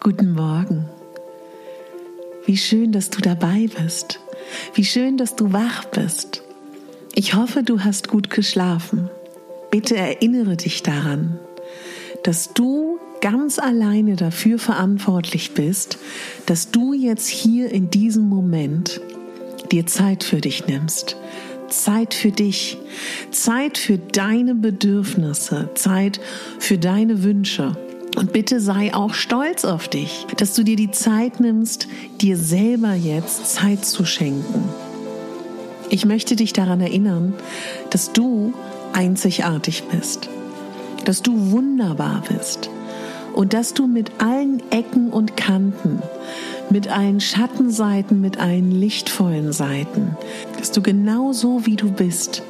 Guten Morgen. Wie schön, dass du dabei bist. Wie schön, dass du wach bist. Ich hoffe, du hast gut geschlafen. Bitte erinnere dich daran, dass du ganz alleine dafür verantwortlich bist, dass du jetzt hier in diesem Moment dir Zeit für dich nimmst. Zeit für dich, Zeit für deine Bedürfnisse, Zeit für deine Wünsche. Und bitte sei auch stolz auf dich, dass du dir die Zeit nimmst, dir selber jetzt Zeit zu schenken. Ich möchte dich daran erinnern, dass du einzigartig bist, dass du wunderbar bist und dass du mit allen Ecken und Kanten, mit allen Schattenseiten, mit allen lichtvollen Seiten, dass du genau so wie du bist,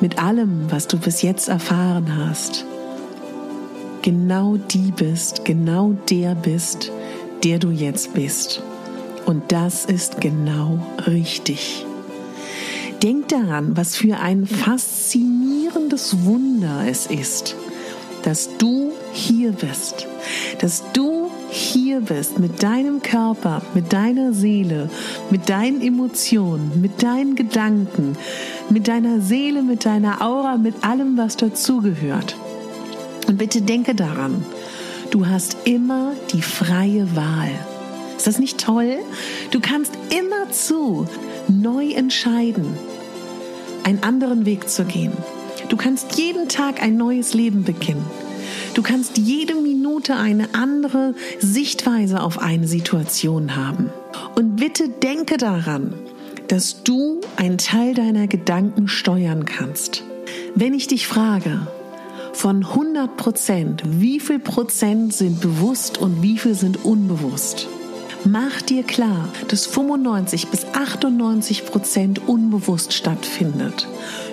mit allem, was du bis jetzt erfahren hast, genau die bist, genau der bist, der du jetzt bist. Und das ist genau richtig. Denk daran, was für ein faszinierendes Wunder es ist, dass du hier bist, dass du hier bist mit deinem Körper, mit deiner Seele, mit deinen Emotionen, mit deinen Gedanken, mit deiner Seele, mit deiner Aura, mit allem, was dazugehört. Und bitte denke daran, du hast immer die freie Wahl. Ist das nicht toll? Du kannst immerzu neu entscheiden, einen anderen Weg zu gehen. Du kannst jeden Tag ein neues Leben beginnen. Du kannst jede Minute eine andere Sichtweise auf eine Situation haben. Und bitte denke daran, dass du einen Teil deiner Gedanken steuern kannst. Wenn ich dich frage, von 100 Prozent, wie viel Prozent sind bewusst und wie viel sind unbewusst? Mach dir klar, dass 95 bis 98 Prozent unbewusst stattfindet.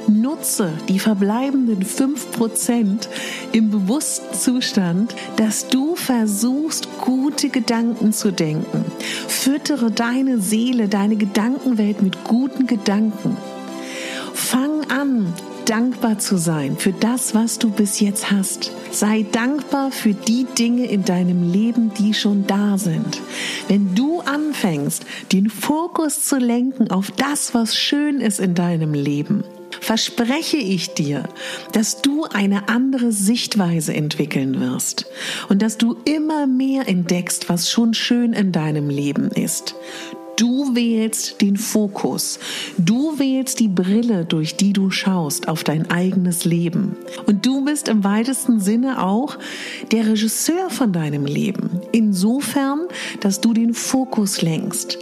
Nutze die verbleibenden 5 Prozent im bewussten Zustand, dass du versuchst, gute Gedanken zu denken. Füttere deine Seele, deine Gedankenwelt mit guten Gedanken. Fang an, dankbar zu sein für das, was du bis jetzt hast. Sei dankbar für die Dinge in deinem Leben, die schon da sind. Wenn du anfängst, den Fokus zu lenken auf das, was schön ist in deinem Leben, verspreche ich dir, dass du eine andere Sichtweise entwickeln wirst und dass du immer mehr entdeckst, was schon schön in deinem Leben ist. Du wählst den Fokus. Du wählst die Brille, durch die du schaust auf dein eigenes Leben. Und du bist im weitesten Sinne auch der Regisseur von deinem Leben. Insofern, dass du den Fokus lenkst.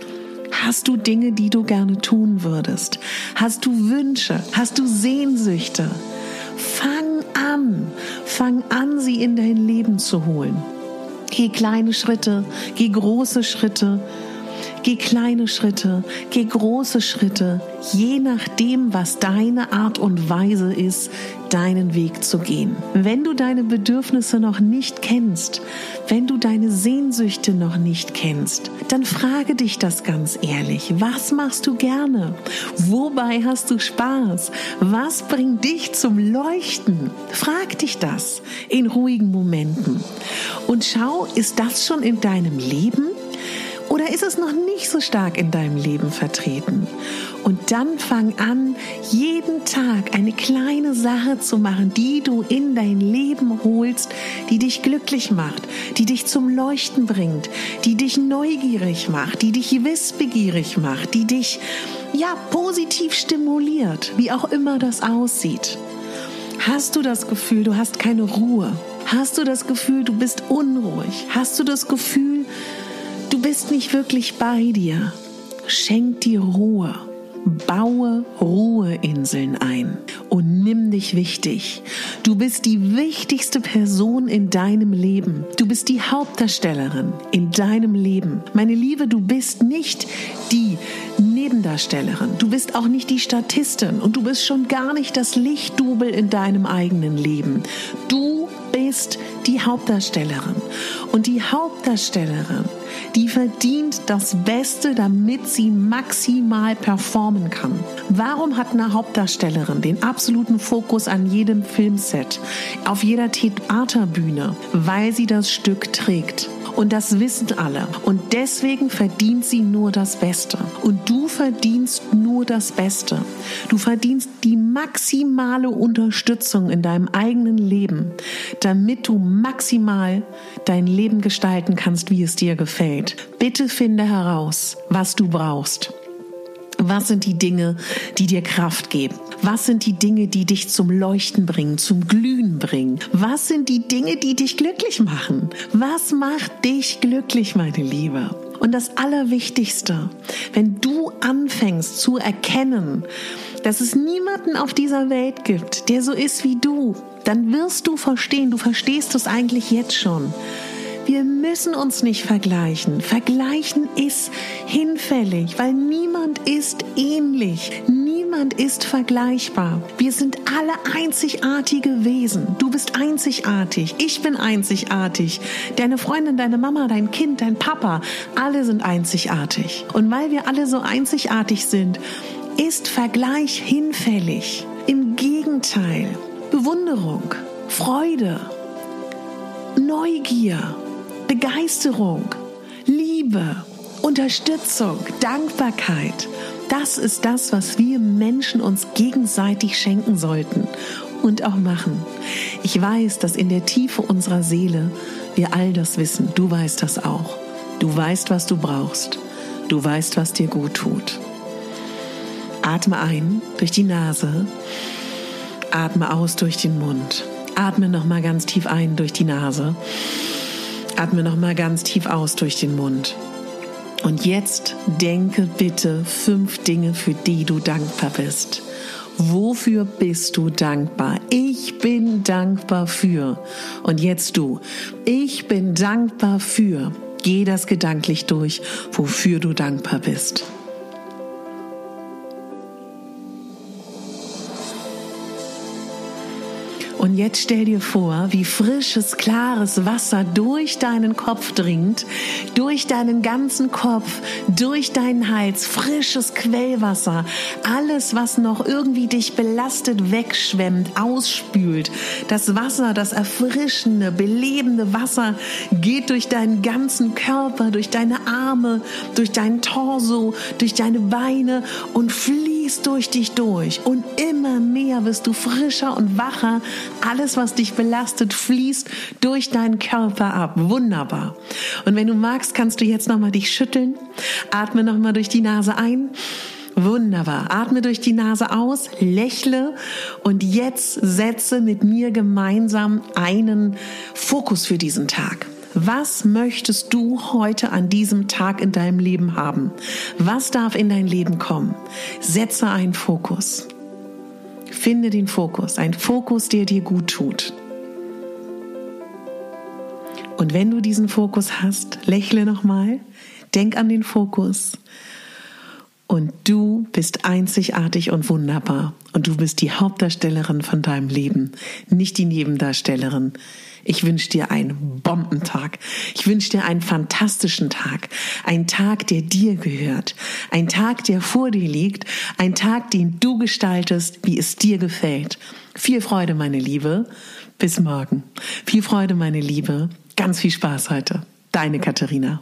Hast du Dinge, die du gerne tun würdest? Hast du Wünsche? Hast du Sehnsüchte? Fang an, fang an, sie in dein Leben zu holen. Geh kleine Schritte, geh große Schritte Geh kleine Schritte, geh große Schritte, je nachdem, was deine Art und Weise ist, deinen Weg zu gehen. Wenn du deine Bedürfnisse noch nicht kennst, wenn du deine Sehnsüchte noch nicht kennst, dann frage dich das ganz ehrlich. Was machst du gerne? Wobei hast du Spaß? Was bringt dich zum Leuchten? Frag dich das in ruhigen Momenten. Und schau, ist das schon in deinem Leben? Oder ist es noch nicht so stark in deinem Leben vertreten? Und dann fang an, jeden Tag eine kleine Sache zu machen, die du in dein Leben holst, die dich glücklich macht, die dich zum Leuchten bringt, die dich neugierig macht, die dich wissbegierig macht, die dich ja positiv stimuliert, wie auch immer das aussieht. Hast du das Gefühl, du hast keine Ruhe? Hast du das Gefühl, du bist unruhig? Hast du das Gefühl, Bist nicht wirklich bei dir. Schenk dir Ruhe. Baue Ruheinseln ein und nimm dich wichtig. Du bist die wichtigste Person in deinem Leben. Du bist die Hauptdarstellerin in deinem Leben. Meine Liebe, du bist nicht die Nebendarstellerin. Du bist auch nicht die Statistin und du bist schon gar nicht das Lichtdubel in deinem eigenen Leben. Du bist die Hauptdarstellerin. Und die Hauptdarstellerin, die verdient das Beste, damit sie maximal performen kann. Warum hat eine Hauptdarstellerin den absoluten Fokus an jedem Filmset, auf jeder Theaterbühne? Weil sie das Stück trägt. Und das wissen alle. Und deswegen verdient sie nur das Beste. Und du verdienst nur das Beste. Du verdienst die maximale Unterstützung in deinem eigenen Leben, damit du maximal dein Leben gestalten kannst, wie es dir gefällt. Bitte finde heraus, was du brauchst. Was sind die Dinge, die dir Kraft geben? Was sind die Dinge, die dich zum Leuchten bringen, zum Glühen bringen? Was sind die Dinge, die dich glücklich machen? Was macht dich glücklich, meine Liebe? Und das Allerwichtigste, wenn du anfängst zu erkennen, dass es niemanden auf dieser Welt gibt, der so ist wie du, dann wirst du verstehen, du verstehst es eigentlich jetzt schon wir müssen uns nicht vergleichen. Vergleichen ist hinfällig, weil niemand ist ähnlich. Niemand ist vergleichbar. Wir sind alle einzigartige Wesen. Du bist einzigartig. Ich bin einzigartig. Deine Freundin, deine Mama, dein Kind, dein Papa, alle sind einzigartig. Und weil wir alle so einzigartig sind, ist Vergleich hinfällig. Im Gegenteil. Bewunderung, Freude, Neugier, Begeisterung, Liebe, Unterstützung, Dankbarkeit. Das ist das, was wir Menschen uns gegenseitig schenken sollten und auch machen. Ich weiß, dass in der Tiefe unserer Seele wir all das wissen. Du weißt das auch. Du weißt, was du brauchst. Du weißt, was dir gut tut. Atme ein durch die Nase. Atme aus durch den Mund. Atme noch mal ganz tief ein durch die Nase. Atme noch mal ganz tief aus durch den Mund. Und jetzt denke bitte fünf Dinge, für die du dankbar bist. Wofür bist du dankbar? Ich bin dankbar für. Und jetzt du. Ich bin dankbar für. Geh das gedanklich durch, wofür du dankbar bist. Und jetzt stell dir vor, wie frisches, klares Wasser durch deinen Kopf dringt, durch deinen ganzen Kopf, durch deinen Hals, frisches Quellwasser, alles, was noch irgendwie dich belastet, wegschwemmt, ausspült. Das Wasser, das erfrischende, belebende Wasser geht durch deinen ganzen Körper, durch deine Arme, durch deinen Torso, durch deine Beine und fließt durch dich durch. Und immer mehr wirst du frischer und wacher, alles, was dich belastet, fließt durch deinen Körper ab. Wunderbar. Und wenn du magst, kannst du jetzt nochmal dich schütteln. Atme nochmal durch die Nase ein. Wunderbar. Atme durch die Nase aus, lächle und jetzt setze mit mir gemeinsam einen Fokus für diesen Tag. Was möchtest du heute an diesem Tag in deinem Leben haben? Was darf in dein Leben kommen? Setze einen Fokus. Finde den Fokus, ein Fokus, der dir gut tut. Und wenn du diesen Fokus hast, lächle nochmal, denk an den Fokus. Und du bist einzigartig und wunderbar. Und du bist die Hauptdarstellerin von deinem Leben, nicht die Nebendarstellerin. Ich wünsche dir einen Bombentag. Ich wünsche dir einen fantastischen Tag. Ein Tag, der dir gehört. Ein Tag, der vor dir liegt. Ein Tag, den du gestaltest, wie es dir gefällt. Viel Freude, meine Liebe. Bis morgen. Viel Freude, meine Liebe. Ganz viel Spaß heute. Deine Katharina.